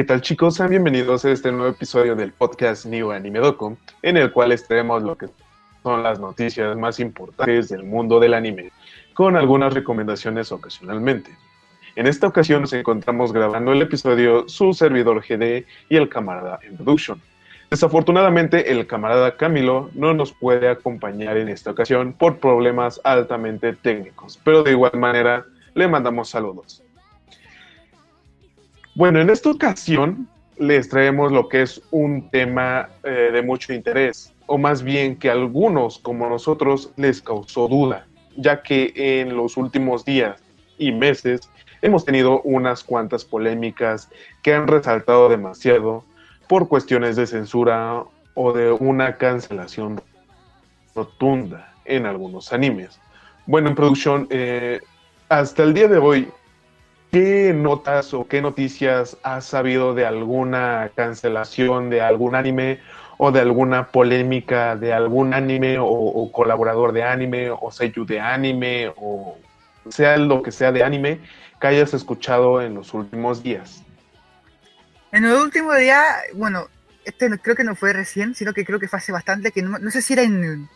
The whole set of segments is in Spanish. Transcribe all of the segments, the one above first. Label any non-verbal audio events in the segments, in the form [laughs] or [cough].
¿Qué tal chicos? Sean bienvenidos a este nuevo episodio del podcast New Anime Doco, en el cual estaremos lo que son las noticias más importantes del mundo del anime, con algunas recomendaciones ocasionalmente. En esta ocasión nos encontramos grabando el episodio su servidor GD y el camarada en production. Desafortunadamente el camarada Camilo no nos puede acompañar en esta ocasión por problemas altamente técnicos, pero de igual manera le mandamos saludos. Bueno, en esta ocasión les traemos lo que es un tema eh, de mucho interés, o más bien que a algunos como nosotros les causó duda, ya que en los últimos días y meses hemos tenido unas cuantas polémicas que han resaltado demasiado por cuestiones de censura o de una cancelación rotunda en algunos animes. Bueno, en producción, eh, hasta el día de hoy ¿Qué notas o qué noticias has sabido de alguna cancelación de algún anime o de alguna polémica de algún anime o, colaborador de anime o sello de anime o sea lo que sea de anime que hayas escuchado en los últimos días? En el último día, bueno, este creo que no fue recién, sino que creo que fue hace bastante, que no sé si era en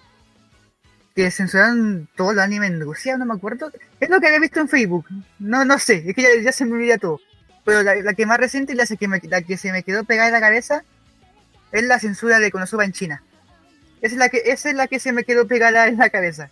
que censuraron todo el anime en Rusia, no me acuerdo. Es lo que había visto en Facebook. No, no sé, es que ya, se me olvida todo. Pero la, que más reciente y la, que la que se me quedó pegada en la cabeza es la censura de Konosuba en China. Esa es la que, esa es la que se me quedó pegada en la cabeza.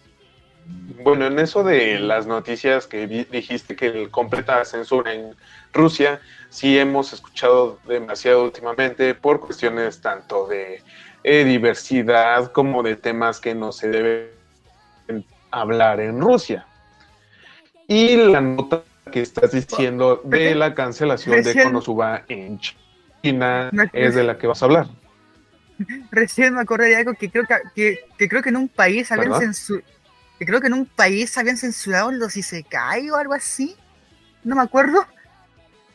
Bueno, en eso de las noticias que dijiste que el completa censura en Rusia, sí hemos escuchado demasiado últimamente por cuestiones tanto de eh, diversidad como de temas que no se deben hablar en Rusia. Y la nota que estás diciendo de la cancelación de Konosuba en China es de la que vas a hablar. [laughs] Recién me acordé de algo que creo que, que, creo que en un país habían censurado que creo que en un país habían censurado los Isekai o algo así. No me acuerdo.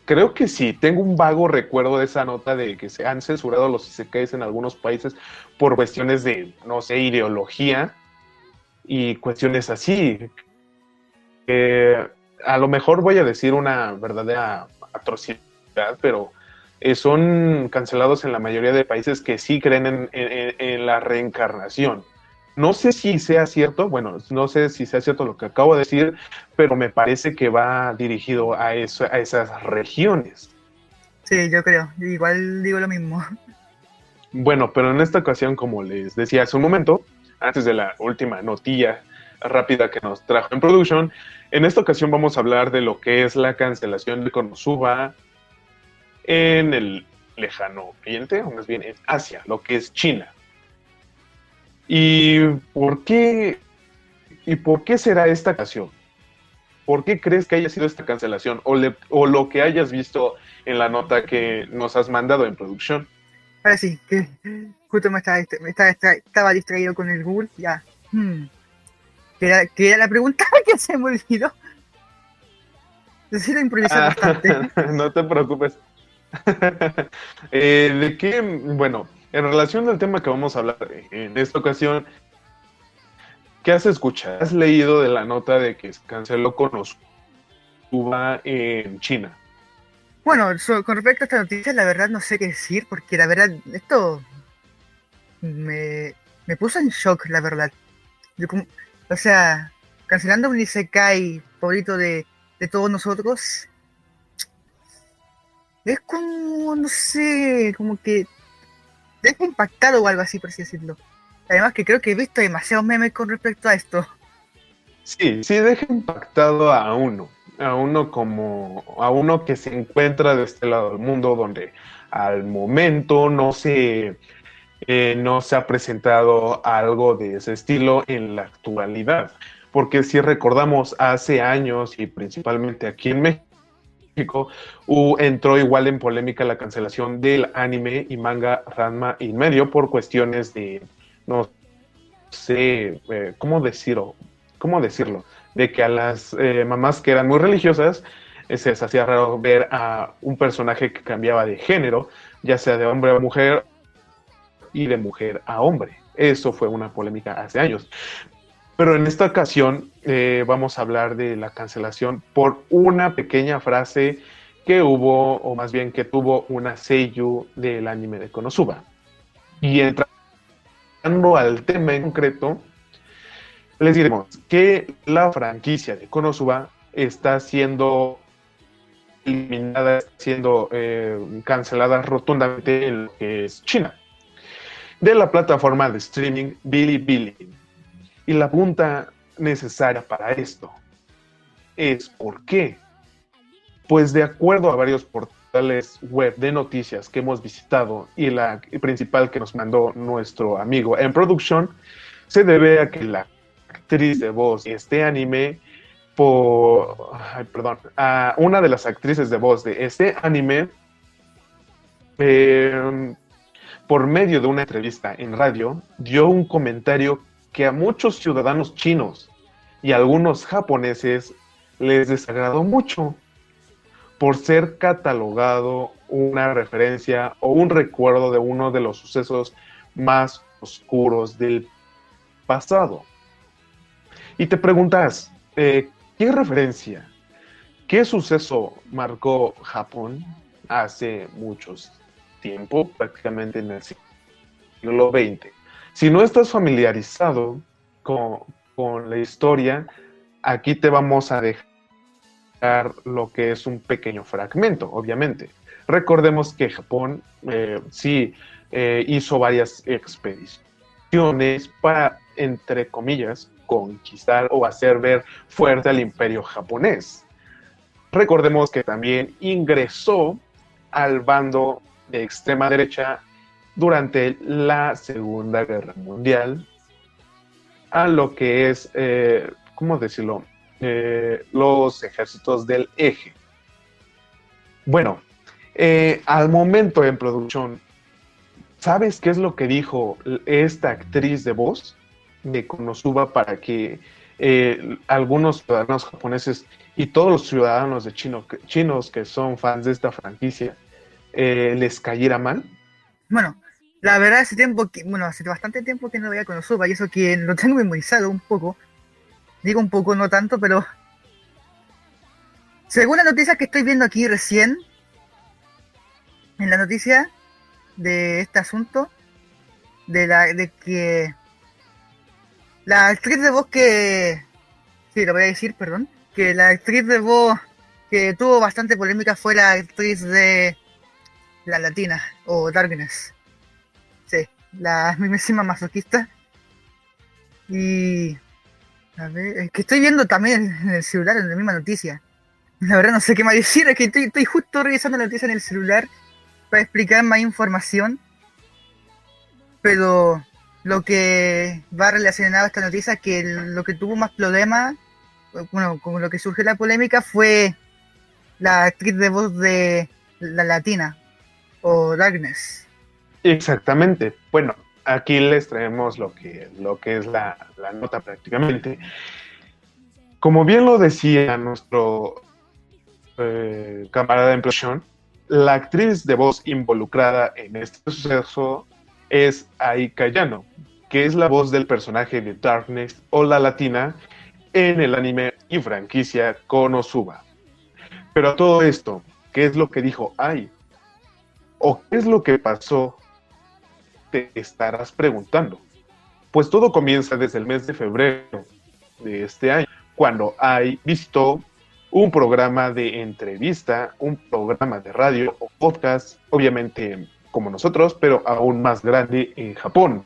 Creo que sí, tengo un vago recuerdo de esa nota de que se han censurado los Isekais en algunos países por cuestiones de, no sé, ideología y cuestiones así. a lo mejor voy a decir una verdadera atrocidad, pero eh, son cancelados en la mayoría de países que sí creen en, la reencarnación. No sé si sea cierto, bueno, no sé si sea cierto lo que acabo de decir, pero me parece que va dirigido a, eso, a esas regiones. Sí, yo creo, igual digo lo mismo. Bueno, pero en esta ocasión, como les decía hace un momento, antes de la última notilla rápida que nos trajo en Production, en esta ocasión vamos a hablar de lo que es la cancelación de Konosuba en el lejano oriente, o más bien en Asia, lo que es China. ¿Y por qué, y por qué será esta ocasión? ¿Por qué crees que haya sido esta cancelación o, o lo que hayas visto en la nota que nos has mandado en producción? Ahora sí, que justo me estaba, estaba, distraído con el Google, ya. Hmm. Que, era, la pregunta [laughs] que se me olvidó. Decir improvisar ah, bastante. [laughs] no te preocupes. [laughs] Eh, ¿De qué? Bueno, en relación al tema que vamos a hablar en esta ocasión, ¿qué has escuchado? ¿Has leído de la nota de que se canceló con los Cuba en China? Bueno, con respecto a esta noticia, la verdad no sé qué decir, porque la verdad, esto me, puso en shock, la verdad. o sea, cancelando un Isekai favorito de, de todos nosotros, es como, no sé, como que deja impactado o algo así, por así decirlo. Además que creo que he visto demasiados memes con respecto a esto. Sí, sí deja impactado a uno a uno como a uno que se encuentra de este lado del mundo donde al momento no se eh, no se ha presentado algo de ese estilo en la actualidad. Porque si recordamos hace años y principalmente aquí en México entró igual en polémica la cancelación del anime y manga Ranma y medio por cuestiones de no sé eh, cómo decirlo cómo decirlo de que a las eh, mamás que eran muy religiosas eh, se les hacía raro ver a un personaje que cambiaba de género, ya sea de hombre a mujer y de mujer a hombre. Eso fue una polémica hace años. Pero en esta ocasión eh, vamos a hablar de la cancelación por una pequeña frase que hubo, o más bien que tuvo una seiyuu del anime de Konosuba. Y entrando al tema en concreto, les diremos que la franquicia de Konosuba está siendo eliminada, siendo eh, cancelada rotundamente en lo que es China, de la plataforma de streaming Bilibili. Y la punta necesaria para esto es ¿por qué? Pues de acuerdo a varios portales web de noticias que hemos visitado y la principal que nos mandó nuestro amigo en production, se debe a que la actriz de voz de este anime por, perdón, a una de las actrices de voz de este anime, em, por medio de una entrevista en radio, dio un comentario que a muchos ciudadanos chinos y algunos japoneses les desagradó mucho por ser catalogado una referencia o un recuerdo de uno de los sucesos más oscuros del pasado. Y te preguntas, eh, ¿qué referencia, qué suceso marcó Japón hace muchos tiempo, prácticamente en el siglo XX? Si no estás familiarizado con, la historia, aquí te vamos a dejar lo que es un pequeño fragmento, obviamente. Recordemos que Japón eh, sí eh, hizo varias expediciones para, entre comillas, conquistar o hacer ver fuerte al imperio japonés. Recordemos que también ingresó al bando de extrema derecha durante la Segunda Guerra Mundial a lo que es, eh, ¿cómo decirlo? Eh, los ejércitos del eje. Bueno, eh, al momento en producción, ¿sabes qué es lo que dijo esta actriz de voz de Konosuba para que eh, algunos ciudadanos japoneses y todos los ciudadanos de chino, chinos que son fans de esta franquicia les cayera mal? Bueno, la verdad hace tiempo bueno, hace bastante tiempo que no veía Konosuba y eso que lo tengo memorizado un poco, Digo un poco, no tanto, pero según la noticia que estoy viendo aquí recién, en la noticia de este asunto, de la de que la actriz de voz que sí lo voy a decir, perdón, que la actriz de voz que tuvo bastante polémica fue la actriz de la latina o Darkness. Sí, la mismísima masoquista. Y a ver, es que estoy viendo también en el celular en la misma noticia. La verdad no sé qué más decir, es que estoy, justo revisando la noticia en el celular para explicar más información. Pero lo que va relacionado a esta noticia es que lo que tuvo más problema, bueno, con lo que surgió la polémica fue la actriz de voz de la latina, o Darkness. Exactamente. Bueno, aquí les traemos lo que, lo que es la, nota prácticamente. Como bien lo decía nuestro eh, camarada en presión, la actriz de voz involucrada en este suceso es Aika Yano, que es la voz del personaje de Darkness o la latina en el anime y franquicia Konosuba. Pero a todo esto, ¿qué es lo que dijo Ai? ¿O qué es lo que pasó te estarás preguntando. Pues todo comienza desde el mes de febrero de este año, cuando hay visitó un programa de entrevista, un programa de radio o podcast, obviamente como nosotros, pero aún más grande en Japón.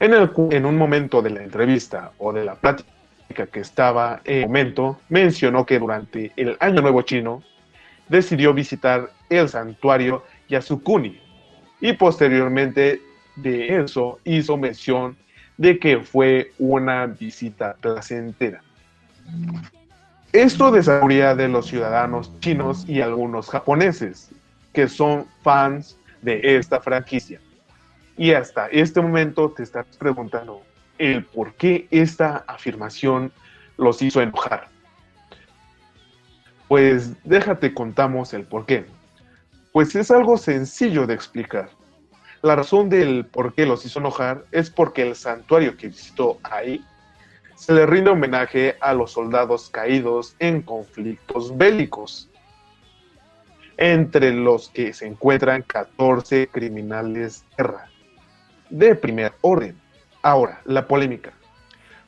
En, un momento de la entrevista o de la plática que estaba en el momento, mencionó que durante el Año Nuevo Chino decidió visitar el santuario Yasukuni, y posteriormente de eso hizo mención de que fue una visita placentera. Esto desarrolla de los ciudadanos chinos y algunos japoneses que son fans de esta franquicia. Y hasta este momento te estás preguntando el por qué esta afirmación los hizo enojar. Pues déjate contamos el por qué. Pues es algo sencillo de explicar. La razón del por qué los hizo enojar es porque el santuario que visitó ahí se le rinde homenaje a los soldados caídos en conflictos bélicos. Entre los que se encuentran 14 criminales de guerra de primer orden. Ahora, la polémica.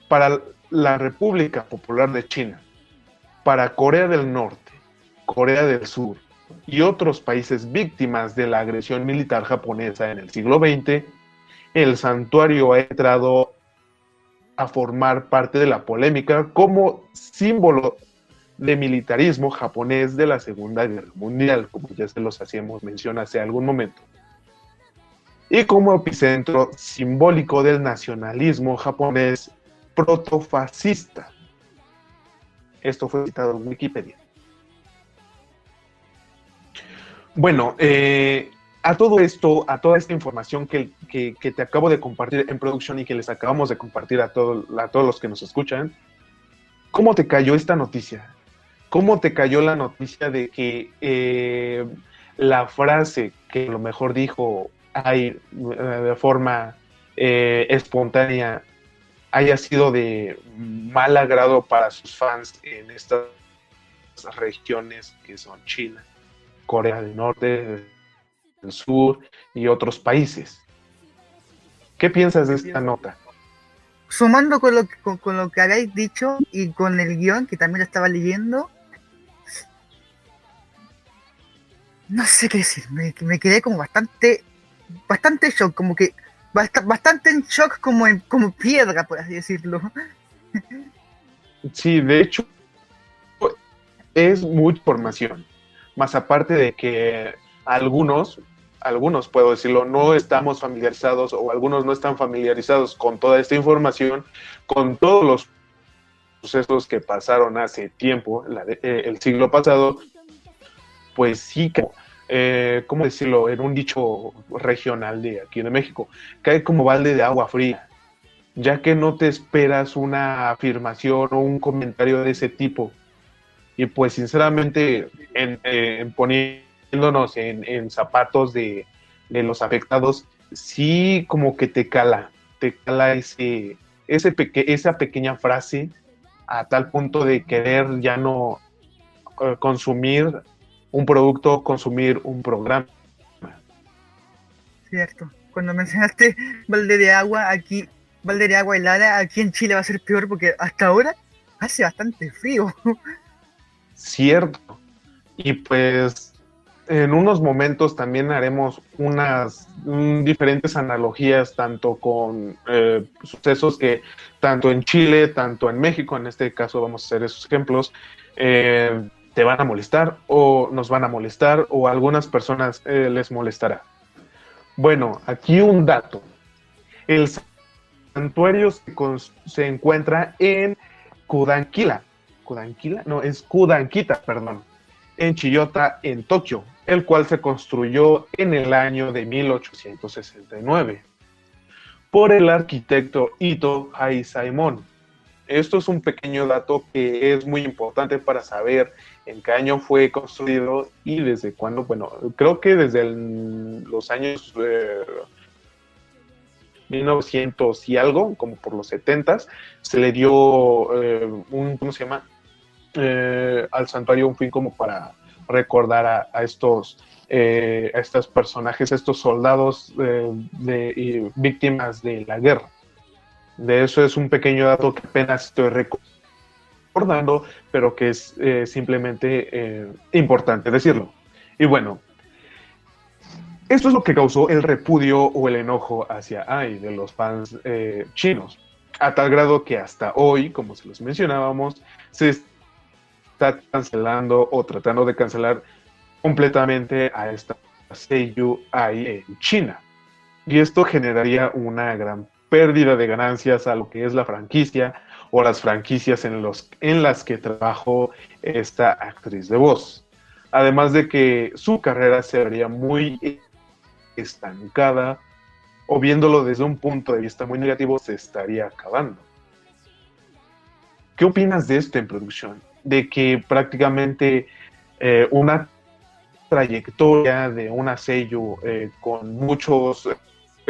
Para la República Popular de China, para Corea del Norte, Corea del Sur y otros países víctimas de la agresión militar japonesa en el siglo XX, el santuario ha entrado a formar parte de la polémica como símbolo de militarismo japonés de la Segunda Guerra Mundial, como ya se los hacíamos mención hace algún momento, y como epicentro simbólico del nacionalismo japonés protofascista. Esto fue citado en Wikipedia. Bueno, eh, a todo esto, a toda esta información que, te acabo de compartir en producción y que les acabamos de compartir a, a todos los que nos escuchan, ¿cómo te cayó esta noticia? ¿Cómo te cayó la noticia de que eh, la frase que a lo mejor dijo ahí eh, de forma eh, espontánea haya sido de mal agrado para sus fans en estas regiones que son China, Corea del Norte, del Sur y otros países? ¿Qué piensas de esta nota? Sumando con lo, con, con lo que habéis dicho y con el guion que también estaba leyendo, no sé qué decir, me, quedé como bastante, bastante shock, como que bastante en shock como, en, como piedra, por así decirlo. Sí, de hecho, es mucha información. Más aparte de que algunos, algunos puedo decirlo, no estamos familiarizados o algunos no están familiarizados con toda esta información, con todos los sucesos que pasaron hace tiempo, eh, el siglo pasado, pues sí, como, eh, ¿cómo decirlo? En un dicho regional de aquí de México, cae como balde de agua fría, ya que no te esperas una afirmación o un comentario de ese tipo. Y pues sinceramente, en, eh, poniéndonos en, zapatos de, los afectados, sí como que te cala, te cala ese, ese esa pequeña frase a tal punto de querer ya no consumir un producto, consumir un programa. Cierto. Cuando mencionaste balde de agua, aquí, balde de agua helada, aquí en Chile va a ser peor porque hasta ahora hace bastante frío. Cierto. Y pues en unos momentos también haremos unas diferentes analogías tanto con eh, sucesos que tanto en Chile, tanto en México, en este caso vamos a hacer esos ejemplos, eh, te van a molestar o nos van a molestar o a algunas personas eh, les molestará. Bueno, aquí un dato. El santuario se, encuentra en Kudanquila. ¿Kudanquila? No, es Kudankita, perdón. En Chiyota, en Tokio, el cual se construyó en el año de 1869 por el arquitecto Ito Hai Saimon esto es un pequeño dato que es muy importante para saber en qué año fue construido y desde cuándo. Bueno, creo que desde los años 1900 eh, y algo, como por los 70, se le dio eh, un, ¿cómo se llama? Eh, al santuario un fin como para recordar a, estos a estos personajes, estos soldados de, víctimas de la guerra. De eso es un pequeño dato que apenas estoy recordando, pero que es eh, simplemente eh, importante decirlo. Y bueno, esto es lo que causó el repudio o el enojo hacia AI de los fans eh, chinos, a tal grado que hasta hoy, como se los mencionábamos, se está cancelando o tratando de cancelar completamente a esta Seiyu AI en China. Y esto generaría una gran pérdida de ganancias a lo que es la franquicia o las franquicias en, los, en las que trabajó esta actriz de voz. Además de que su carrera se vería muy estancada o viéndolo desde un punto de vista muy negativo se estaría acabando. ¿Qué opinas de esto en producción? De que prácticamente eh, una trayectoria de una sello eh, con muchos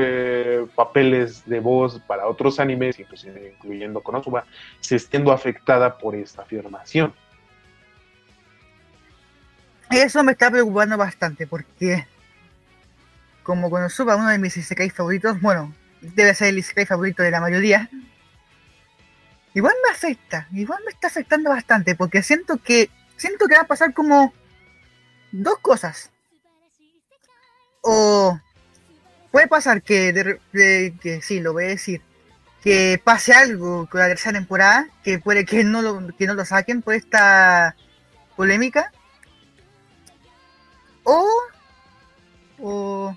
eh, papeles de voz para otros animes, incluyendo Konosuba, se estando afectada por esta afirmación. eso me está preocupando bastante porque como cuando suba uno de mis isekai favoritos, bueno, debe ser el isekai favorito de la mayoría, igual me afecta, igual me está afectando bastante porque siento que siento que va a pasar como dos cosas. O puede pasar que, de, que sí, lo voy a decir, que pase algo con la tercera temporada, que puede que no lo, que no lo saquen por esta polémica. O, o,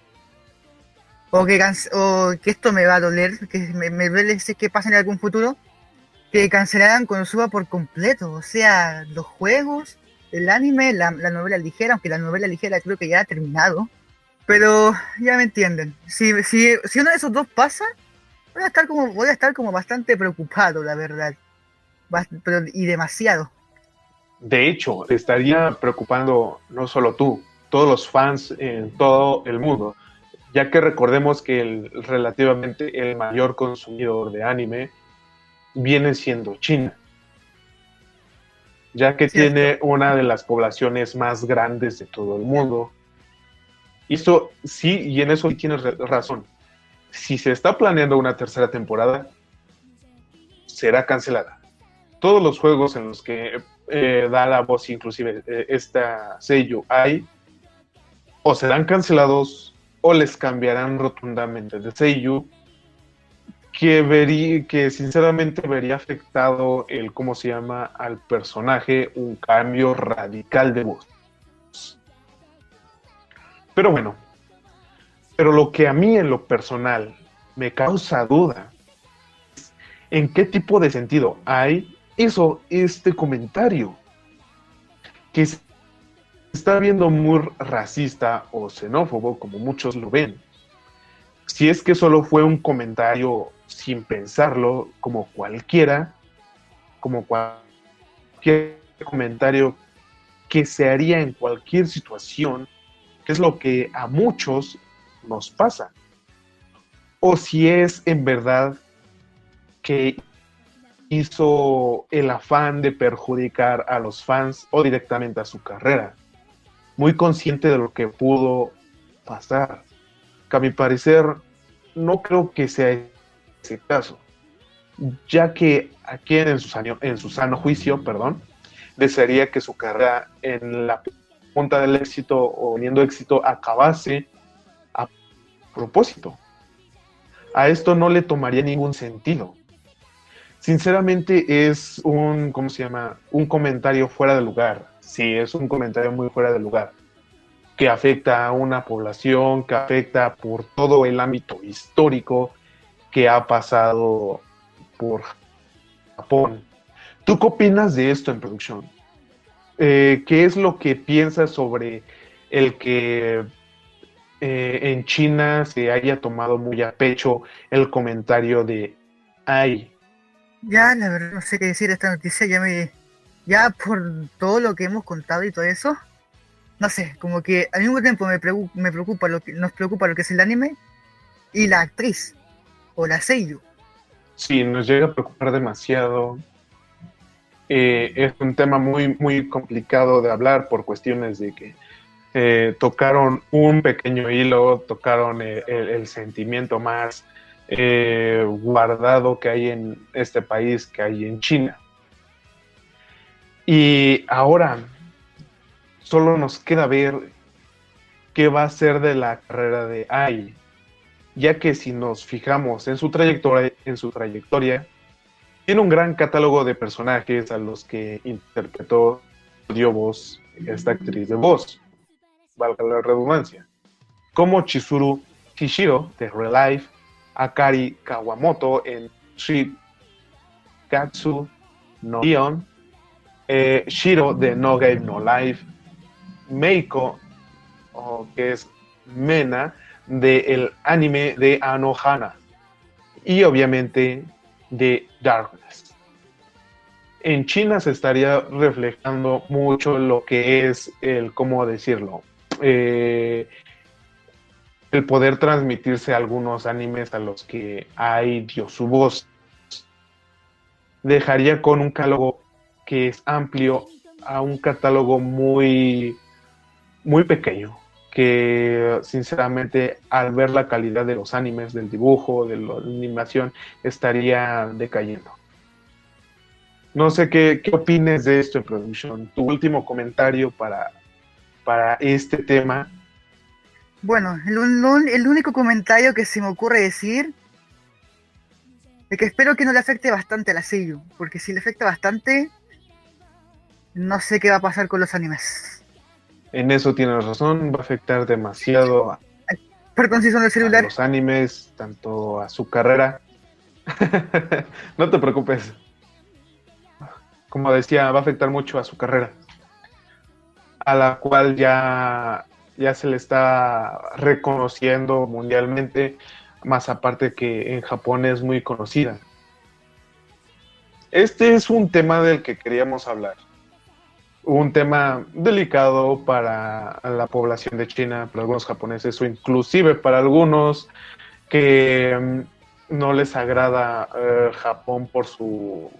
o que, o que esto me va a doler, que me, me duele que pase en algún futuro, que cancelaran cuando suba por completo, o sea, los juegos, el anime, la, la novela ligera, aunque la novela ligera creo que ya ha terminado. Pero ya me entienden. Si, si, si uno de esos dos pasa, voy a estar como, voy a estar como bastante preocupado, la verdad. Pero, y demasiado. De hecho, te estaría preocupando no solo tú, todos los fans en todo el mundo, ya que recordemos que el, relativamente el mayor consumidor de anime viene siendo China, ya que tiene una de las poblaciones más grandes de todo el mundo y eso sí, y en eso tienes razón. Si se está planeando una tercera temporada, será cancelada. Todos los juegos en los que eh, da la voz, inclusive eh, esta sello, hay, o serán cancelados o les cambiarán rotundamente de sello, que, vería, que sinceramente vería afectado el, ¿cómo se llama?, al personaje, un cambio radical de voz. Pero bueno, pero lo que a mí en lo personal me causa duda es en qué tipo de sentido hay eso, este comentario, que se está viendo muy racista o xenófobo, como muchos lo ven. Si es que solo fue un comentario sin pensarlo, como cualquiera, como cualquier comentario que se haría en cualquier situación, que es lo que a muchos nos pasa. O si es en verdad que hizo el afán de perjudicar a los fans o directamente a su carrera, muy consciente de lo que pudo pasar. Que a mi parecer no creo que sea ese caso, ya que aquí en su, en su sano juicio, perdón, desearía que su carrera en la punta del éxito o teniendo éxito acabase a propósito. A esto no le tomaría ningún sentido. Sinceramente es un, ¿cómo se llama? Un comentario fuera de lugar. Sí, es un comentario muy fuera de lugar. Que afecta a una población, que afecta por todo el ámbito histórico que ha pasado por Japón. ¿Tú qué opinas de esto en producción? Eh, ¿qué es lo que piensas sobre el que eh, en China se haya tomado muy a pecho el comentario de ay? Ya, la verdad, no sé qué decir esta noticia, ya me. Ya por todo lo que hemos contado y todo eso, no sé, como que al mismo tiempo me, me preocupa lo que nos preocupa lo que es el anime y la actriz o la seiyuu. Sí, nos llega a preocupar demasiado eh, es un tema muy, muy complicado de hablar por cuestiones de que eh, tocaron un pequeño hilo, tocaron eh, el, sentimiento más guardado que hay en este país, que hay en China. Y ahora solo nos queda ver qué va a ser de la carrera de Ai, ya que si nos fijamos en su trayectoria, en su trayectoria tiene un gran catálogo de personajes a los que interpretó, dio voz esta actriz de voz, valga la redundancia, como Chizuru Kishiro de Real Life, Akari Kawamoto en Street Katsu no Ion, eh, Shiro de No Game No Life, Meiko, que es Mena, del anime de Anohana, y obviamente de Darkness. En China se estaría reflejando mucho lo que es el, ¿cómo decirlo? Eh, el poder transmitirse algunos animes a los que hay Dios su voz. Dejaría con un catálogo que es amplio a un catálogo muy muy pequeño, que sinceramente al ver la calidad de los animes, del dibujo, de la animación, estaría decayendo. No sé qué, qué opines de esto en producción. Tu último comentario para, para este tema. Bueno, el, el único comentario que se me ocurre decir es que espero que no le afecte bastante a la seiyuu, porque si le afecta bastante, no sé qué va a pasar con los animes. En eso tienes razón, va a afectar demasiado a, Perdón si son el celular. a los animes, tanto a su carrera. [laughs] no te preocupes como decía, va a afectar mucho a su carrera, a la cual ya, ya se le está reconociendo mundialmente, más aparte que en Japón es muy conocida. Este es un tema del que queríamos hablar. Un tema delicado para la población de China, para algunos japoneses o inclusive para algunos que mm, no les agrada eh, Japón por su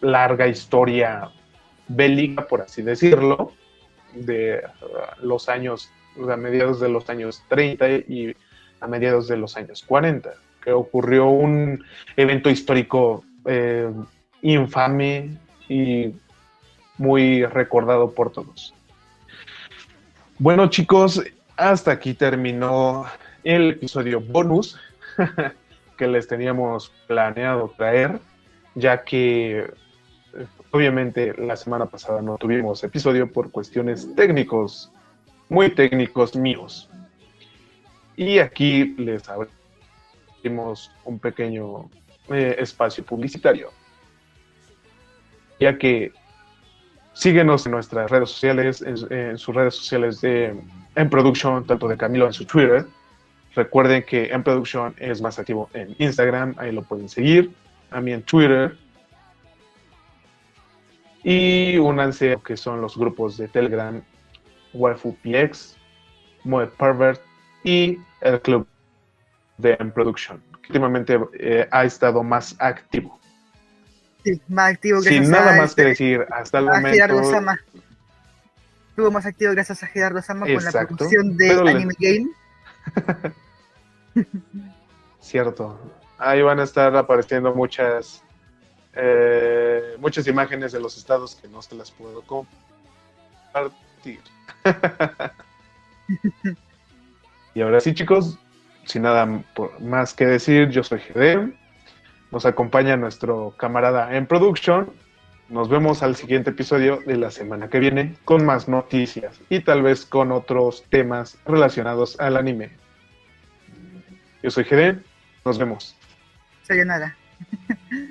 larga historia bélica, por así decirlo, de uh, los años, a mediados de los años 30 y a mediados de los años 40, que ocurrió un evento histórico eh, infame y muy recordado por todos. Bueno chicos, hasta aquí terminó el episodio bonus [laughs] que les teníamos planeado traer ya que obviamente la semana pasada no tuvimos episodio por cuestiones técnicos, muy técnicos míos. Y aquí les abrimos un pequeño eh, espacio publicitario, ya que síguenos en nuestras redes sociales, en, sus redes sociales de En Production, tanto de Camilo en su Twitter. Recuerden que En Production es más activo en Instagram, ahí lo pueden seguir a mí en Twitter. Y únanse que son los grupos de Telegram, Waifu PX, Moed Pervert y el club de M Production, que últimamente eh, ha estado más activo. Sí, más activo Sin nada más que decir, hasta el momento. Sama. Estuvo más activo gracias a Gerardo Sama con la producción de Anime Game. [laughs] Cierto ahí van a estar apareciendo muchas eh, muchas imágenes de los estados que no se las puedo compartir. [laughs] y ahora sí, chicos, sin nada más que decir, yo soy GD. Nos acompaña nuestro camarada en production. Nos vemos al siguiente episodio de la semana que viene con más noticias y tal vez con otros temas relacionados al anime. Yo soy GD. Nos vemos. Sayonara. [laughs]